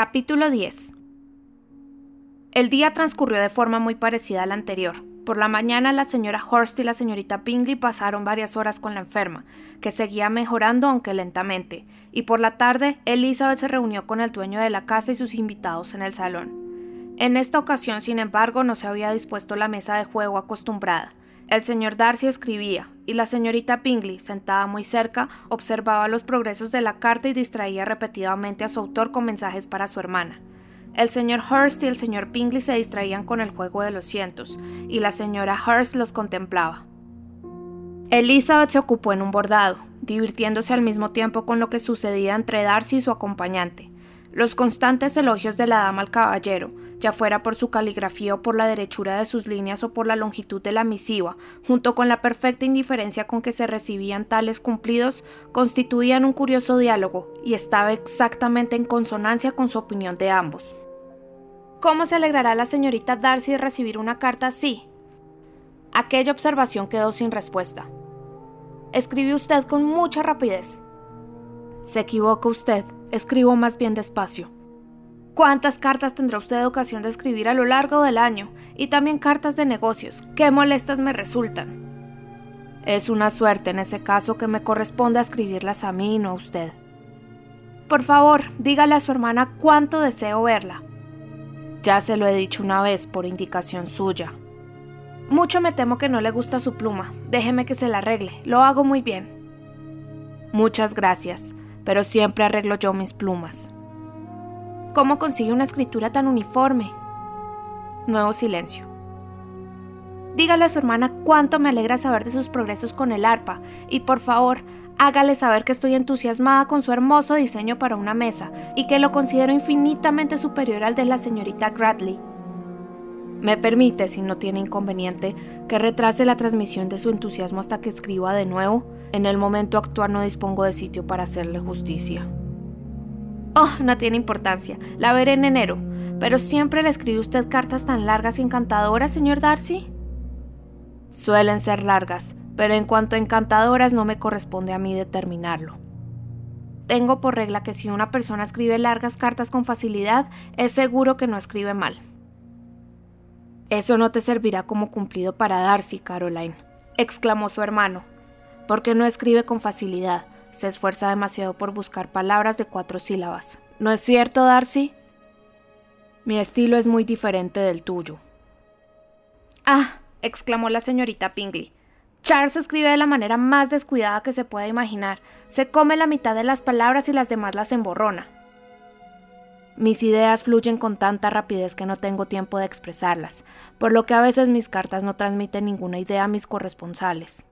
Capítulo 10 El día transcurrió de forma muy parecida al anterior. Por la mañana la señora Horst y la señorita Bingley pasaron varias horas con la enferma, que seguía mejorando aunque lentamente, y por la tarde Elizabeth se reunió con el dueño de la casa y sus invitados en el salón. En esta ocasión, sin embargo, no se había dispuesto la mesa de juego acostumbrada. El señor Darcy escribía, y la señorita Bingley, sentada muy cerca, observaba los progresos de la carta y distraía repetidamente a su autor con mensajes para su hermana. El señor Hurst y el señor Bingley se distraían con el juego de los cientos, y la señora Hurst los contemplaba. Elizabeth se ocupó en un bordado, divirtiéndose al mismo tiempo con lo que sucedía entre Darcy y su acompañante. Los constantes elogios de la dama al caballero, ya fuera por su caligrafía o por la derechura de sus líneas o por la longitud de la misiva, junto con la perfecta indiferencia con que se recibían tales cumplidos, constituían un curioso diálogo y estaba exactamente en consonancia con su opinión de ambos. ¿Cómo se alegrará la señorita Darcy de recibir una carta así? Aquella observación quedó sin respuesta. Escribe usted con mucha rapidez. Se equivoca usted, escribo más bien despacio. ¿Cuántas cartas tendrá usted ocasión de escribir a lo largo del año? Y también cartas de negocios. ¿Qué molestas me resultan? Es una suerte en ese caso que me corresponda escribirlas a mí y no a usted. Por favor, dígale a su hermana cuánto deseo verla. Ya se lo he dicho una vez por indicación suya. Mucho me temo que no le gusta su pluma. Déjeme que se la arregle. Lo hago muy bien. Muchas gracias, pero siempre arreglo yo mis plumas. ¿Cómo consigue una escritura tan uniforme? Nuevo silencio. Dígale a su hermana cuánto me alegra saber de sus progresos con el arpa y por favor, hágale saber que estoy entusiasmada con su hermoso diseño para una mesa y que lo considero infinitamente superior al de la señorita Gradley. Me permite, si no tiene inconveniente, que retrase la transmisión de su entusiasmo hasta que escriba de nuevo. En el momento actual no dispongo de sitio para hacerle justicia. Oh, no tiene importancia. La veré en enero. Pero siempre le escribe usted cartas tan largas y encantadoras, señor Darcy. Suelen ser largas, pero en cuanto a encantadoras no me corresponde a mí determinarlo. Tengo por regla que si una persona escribe largas cartas con facilidad, es seguro que no escribe mal. Eso no te servirá como cumplido para Darcy, Caroline, exclamó su hermano, porque no escribe con facilidad, se esfuerza demasiado por buscar palabras de cuatro sílabas. ¿No es cierto, Darcy? Mi estilo es muy diferente del tuyo. Ah, exclamó la señorita Pingley. Charles escribe de la manera más descuidada que se pueda imaginar. Se come la mitad de las palabras y las demás las emborrona. Mis ideas fluyen con tanta rapidez que no tengo tiempo de expresarlas, por lo que a veces mis cartas no transmiten ninguna idea a mis corresponsales.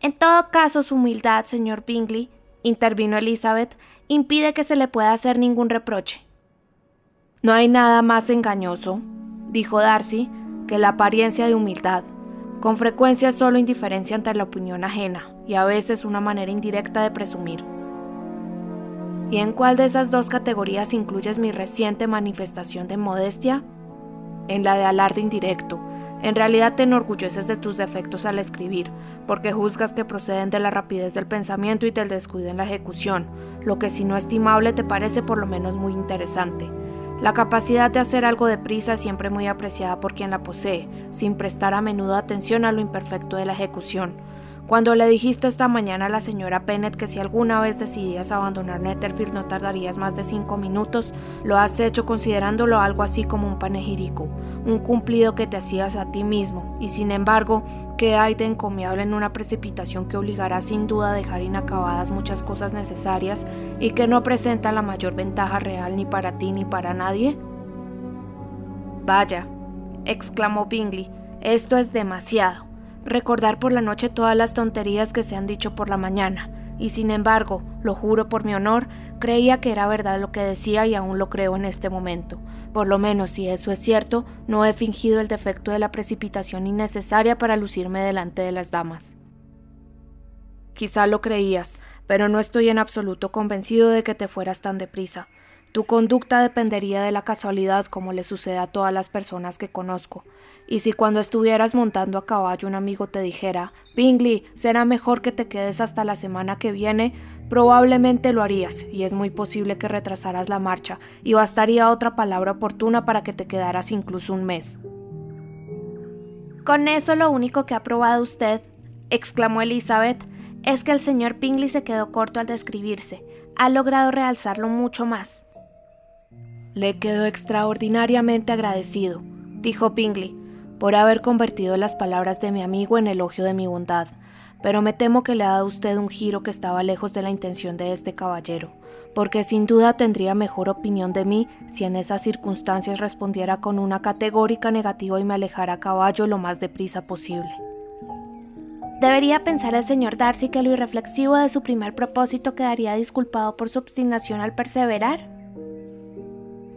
En todo caso, su humildad, señor Bingley, intervino Elizabeth, impide que se le pueda hacer ningún reproche. No hay nada más engañoso, dijo Darcy, que la apariencia de humildad. Con frecuencia es solo indiferencia ante la opinión ajena y a veces una manera indirecta de presumir. ¿Y en cuál de esas dos categorías incluyes mi reciente manifestación de modestia? En la de alarde indirecto, en realidad te enorgulleces de tus defectos al escribir, porque juzgas que proceden de la rapidez del pensamiento y del descuido en la ejecución, lo que si no estimable te parece por lo menos muy interesante. La capacidad de hacer algo deprisa es siempre muy apreciada por quien la posee, sin prestar a menudo atención a lo imperfecto de la ejecución. Cuando le dijiste esta mañana a la señora Pennett que si alguna vez decidías abandonar Netherfield no tardarías más de cinco minutos, lo has hecho considerándolo algo así como un panegírico, un cumplido que te hacías a ti mismo, y sin embargo, ¿qué hay de encomiable en una precipitación que obligará sin duda a dejar inacabadas muchas cosas necesarias y que no presenta la mayor ventaja real ni para ti ni para nadie? Vaya, exclamó Bingley, esto es demasiado recordar por la noche todas las tonterías que se han dicho por la mañana, y sin embargo, lo juro por mi honor, creía que era verdad lo que decía y aún lo creo en este momento. Por lo menos, si eso es cierto, no he fingido el defecto de la precipitación innecesaria para lucirme delante de las damas. Quizá lo creías, pero no estoy en absoluto convencido de que te fueras tan deprisa. Tu conducta dependería de la casualidad como le sucede a todas las personas que conozco. Y si cuando estuvieras montando a caballo un amigo te dijera, Bingley, será mejor que te quedes hasta la semana que viene, probablemente lo harías, y es muy posible que retrasaras la marcha, y bastaría otra palabra oportuna para que te quedaras incluso un mes. Con eso lo único que ha probado usted, exclamó Elizabeth, es que el señor Bingley se quedó corto al describirse. Ha logrado realzarlo mucho más. Le quedo extraordinariamente agradecido, dijo Bingley, por haber convertido las palabras de mi amigo en elogio de mi bondad, pero me temo que le ha dado usted un giro que estaba lejos de la intención de este caballero, porque sin duda tendría mejor opinión de mí si en esas circunstancias respondiera con una categórica negativa y me alejara a caballo lo más deprisa posible. Debería pensar el señor Darcy que lo irreflexivo de su primer propósito quedaría disculpado por su obstinación al perseverar.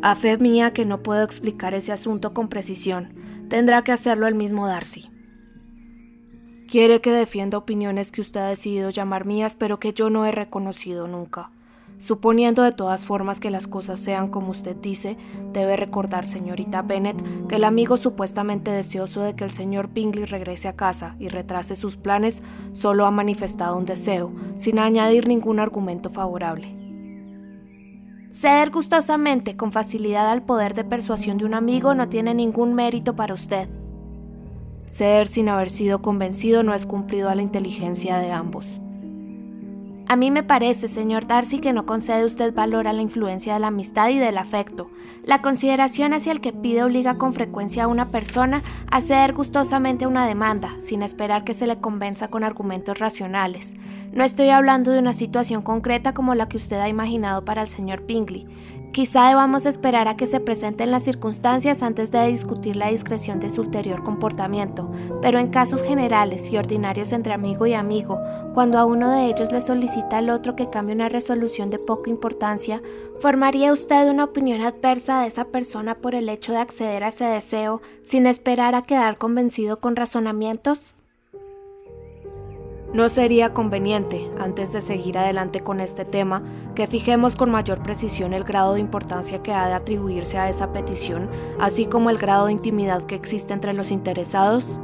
A fe mía que no puedo explicar ese asunto con precisión. Tendrá que hacerlo el mismo Darcy. Quiere que defienda opiniones que usted ha decidido llamar mías, pero que yo no he reconocido nunca. Suponiendo de todas formas que las cosas sean como usted dice, debe recordar, señorita Bennet, que el amigo supuestamente deseoso de que el señor Bingley regrese a casa y retrase sus planes solo ha manifestado un deseo, sin añadir ningún argumento favorable. Ceder gustosamente con facilidad al poder de persuasión de un amigo no tiene ningún mérito para usted. Ceder sin haber sido convencido no es cumplido a la inteligencia de ambos. A mí me parece, señor Darcy, que no concede usted valor a la influencia de la amistad y del afecto. La consideración hacia el que pide obliga con frecuencia a una persona a ceder gustosamente una demanda, sin esperar que se le convenza con argumentos racionales. No estoy hablando de una situación concreta como la que usted ha imaginado para el señor Bingley. Quizá debamos esperar a que se presenten las circunstancias antes de discutir la discreción de su ulterior comportamiento, pero en casos generales y ordinarios entre amigo y amigo, cuando a uno de ellos le solicita al otro que cambie una resolución de poca importancia, ¿formaría usted una opinión adversa de esa persona por el hecho de acceder a ese deseo sin esperar a quedar convencido con razonamientos? No sería conveniente, antes de seguir adelante con este tema, que fijemos con mayor precisión el grado de importancia que ha de atribuirse a esa petición, así como el grado de intimidad que existe entre los interesados?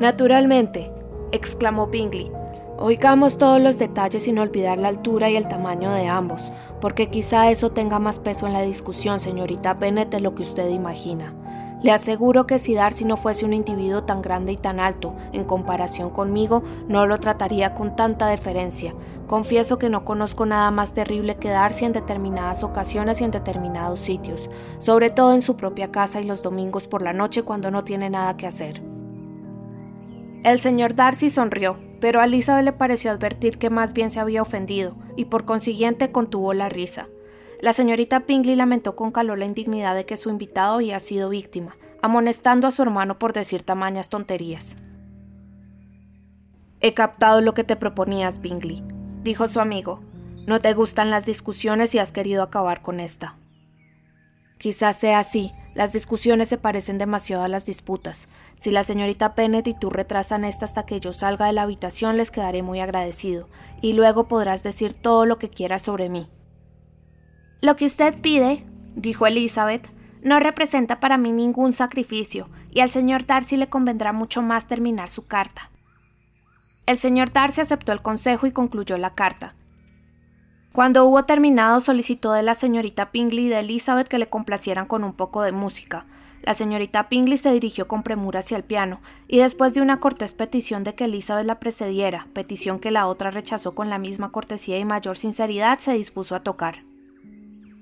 Naturalmente, exclamó Bingley. Oigamos todos los detalles sin olvidar la altura y el tamaño de ambos, porque quizá eso tenga más peso en la discusión, señorita Bennet, de lo que usted imagina. Le aseguro que si Darcy no fuese un individuo tan grande y tan alto, en comparación conmigo, no lo trataría con tanta deferencia. Confieso que no conozco nada más terrible que Darcy en determinadas ocasiones y en determinados sitios, sobre todo en su propia casa y los domingos por la noche cuando no tiene nada que hacer. El señor Darcy sonrió, pero a Elizabeth le pareció advertir que más bien se había ofendido, y por consiguiente contuvo la risa. La señorita Pingley lamentó con calor la indignidad de que su invitado había sido víctima, amonestando a su hermano por decir tamañas tonterías. He captado lo que te proponías, Bingley, dijo su amigo. No te gustan las discusiones y has querido acabar con esta. Quizás sea así, las discusiones se parecen demasiado a las disputas. Si la señorita Pennett y tú retrasan esta hasta que yo salga de la habitación, les quedaré muy agradecido, y luego podrás decir todo lo que quieras sobre mí. Lo que usted pide, dijo Elizabeth, no representa para mí ningún sacrificio, y al señor Darcy le convendrá mucho más terminar su carta. El señor Darcy aceptó el consejo y concluyó la carta. Cuando hubo terminado, solicitó de la señorita Pingley y de Elizabeth que le complacieran con un poco de música. La señorita Pingley se dirigió con premura hacia el piano, y después de una cortés petición de que Elizabeth la precediera, petición que la otra rechazó con la misma cortesía y mayor sinceridad, se dispuso a tocar.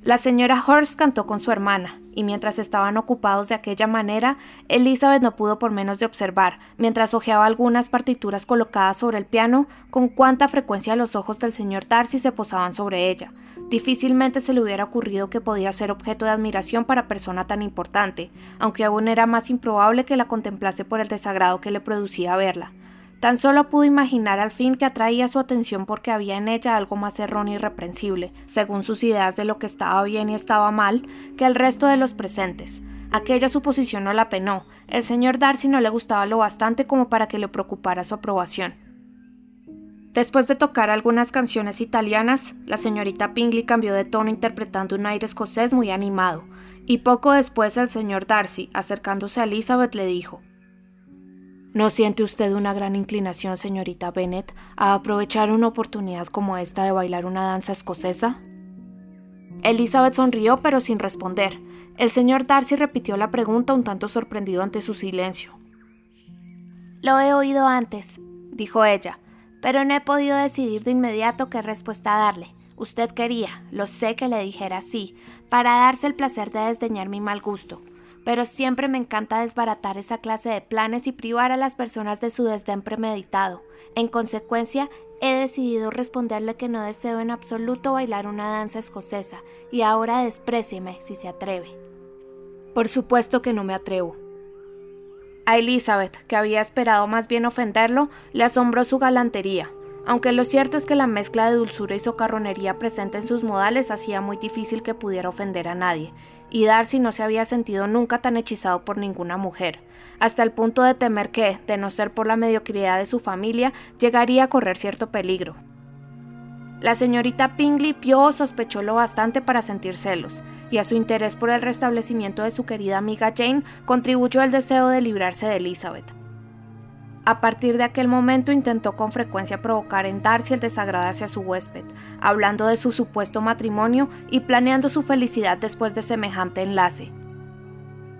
La señora Horst cantó con su hermana, y mientras estaban ocupados de aquella manera, Elizabeth no pudo por menos de observar, mientras hojeaba algunas partituras colocadas sobre el piano, con cuánta frecuencia los ojos del señor Darcy se posaban sobre ella. Difícilmente se le hubiera ocurrido que podía ser objeto de admiración para persona tan importante, aunque aún era más improbable que la contemplase por el desagrado que le producía verla. Tan solo pudo imaginar al fin que atraía su atención porque había en ella algo más erróneo y reprensible, según sus ideas de lo que estaba bien y estaba mal, que el resto de los presentes. Aquella suposición no la penó, el señor Darcy no le gustaba lo bastante como para que le preocupara su aprobación. Después de tocar algunas canciones italianas, la señorita Pingley cambió de tono interpretando un aire escocés muy animado, y poco después el señor Darcy, acercándose a Elizabeth, le dijo ¿No siente usted una gran inclinación, señorita Bennet, a aprovechar una oportunidad como esta de bailar una danza escocesa? Elizabeth sonrió, pero sin responder. El señor Darcy repitió la pregunta un tanto sorprendido ante su silencio. Lo he oído antes, dijo ella, pero no he podido decidir de inmediato qué respuesta darle. Usted quería, lo sé que le dijera sí, para darse el placer de desdeñar mi mal gusto pero siempre me encanta desbaratar esa clase de planes y privar a las personas de su desdén premeditado. En consecuencia, he decidido responderle que no deseo en absoluto bailar una danza escocesa, y ahora desprécieme si se atreve. Por supuesto que no me atrevo. A Elizabeth, que había esperado más bien ofenderlo, le asombró su galantería, aunque lo cierto es que la mezcla de dulzura y socarronería presente en sus modales hacía muy difícil que pudiera ofender a nadie, y Darcy no se había sentido nunca tan hechizado por ninguna mujer, hasta el punto de temer que, de no ser por la mediocridad de su familia, llegaría a correr cierto peligro. La señorita Pingley vio o sospechó lo bastante para sentir celos, y a su interés por el restablecimiento de su querida amiga Jane contribuyó el deseo de librarse de Elizabeth. A partir de aquel momento intentó con frecuencia provocar en Darcy el desagrado hacia su huésped, hablando de su supuesto matrimonio y planeando su felicidad después de semejante enlace.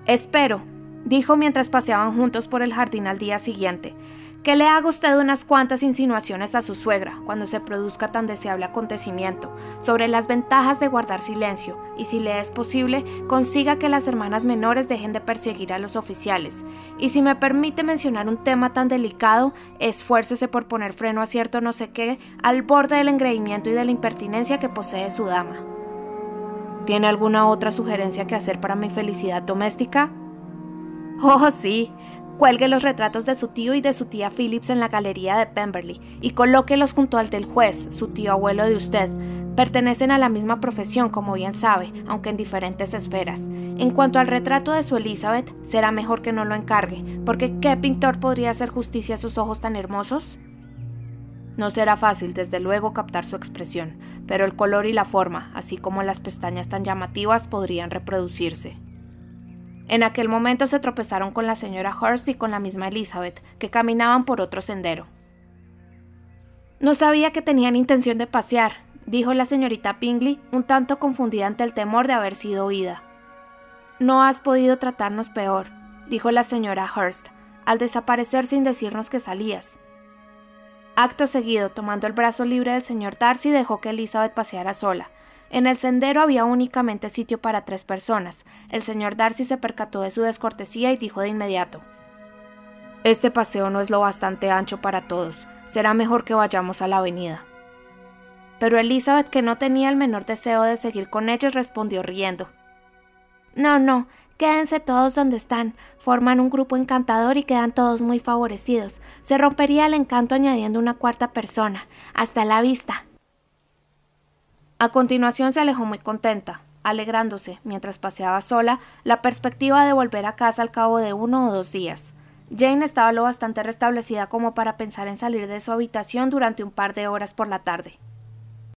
Espero, dijo mientras paseaban juntos por el jardín al día siguiente, que le haga usted unas cuantas insinuaciones a su suegra cuando se produzca tan deseable acontecimiento sobre las ventajas de guardar silencio y si le es posible consiga que las hermanas menores dejen de perseguir a los oficiales y si me permite mencionar un tema tan delicado esfuércese por poner freno a cierto no sé qué al borde del engreimiento y de la impertinencia que posee su dama. ¿Tiene alguna otra sugerencia que hacer para mi felicidad doméstica? Oh, sí, Cuelgue los retratos de su tío y de su tía Phillips en la galería de Pemberley y colóquelos junto al del juez, su tío abuelo de usted. Pertenecen a la misma profesión, como bien sabe, aunque en diferentes esferas. En cuanto al retrato de su Elizabeth, será mejor que no lo encargue, porque ¿qué pintor podría hacer justicia a sus ojos tan hermosos? No será fácil, desde luego, captar su expresión, pero el color y la forma, así como las pestañas tan llamativas, podrían reproducirse. En aquel momento se tropezaron con la señora Hurst y con la misma Elizabeth, que caminaban por otro sendero. No sabía que tenían intención de pasear, dijo la señorita Pingley, un tanto confundida ante el temor de haber sido oída. No has podido tratarnos peor, dijo la señora Hurst, al desaparecer sin decirnos que salías. Acto seguido, tomando el brazo libre del señor Darcy, dejó que Elizabeth paseara sola, en el sendero había únicamente sitio para tres personas. El señor Darcy se percató de su descortesía y dijo de inmediato Este paseo no es lo bastante ancho para todos. Será mejor que vayamos a la avenida. Pero Elizabeth, que no tenía el menor deseo de seguir con ellos, respondió riendo. No, no, quédense todos donde están. Forman un grupo encantador y quedan todos muy favorecidos. Se rompería el encanto añadiendo una cuarta persona. Hasta la vista. A continuación se alejó muy contenta, alegrándose, mientras paseaba sola, la perspectiva de volver a casa al cabo de uno o dos días. Jane estaba lo bastante restablecida como para pensar en salir de su habitación durante un par de horas por la tarde.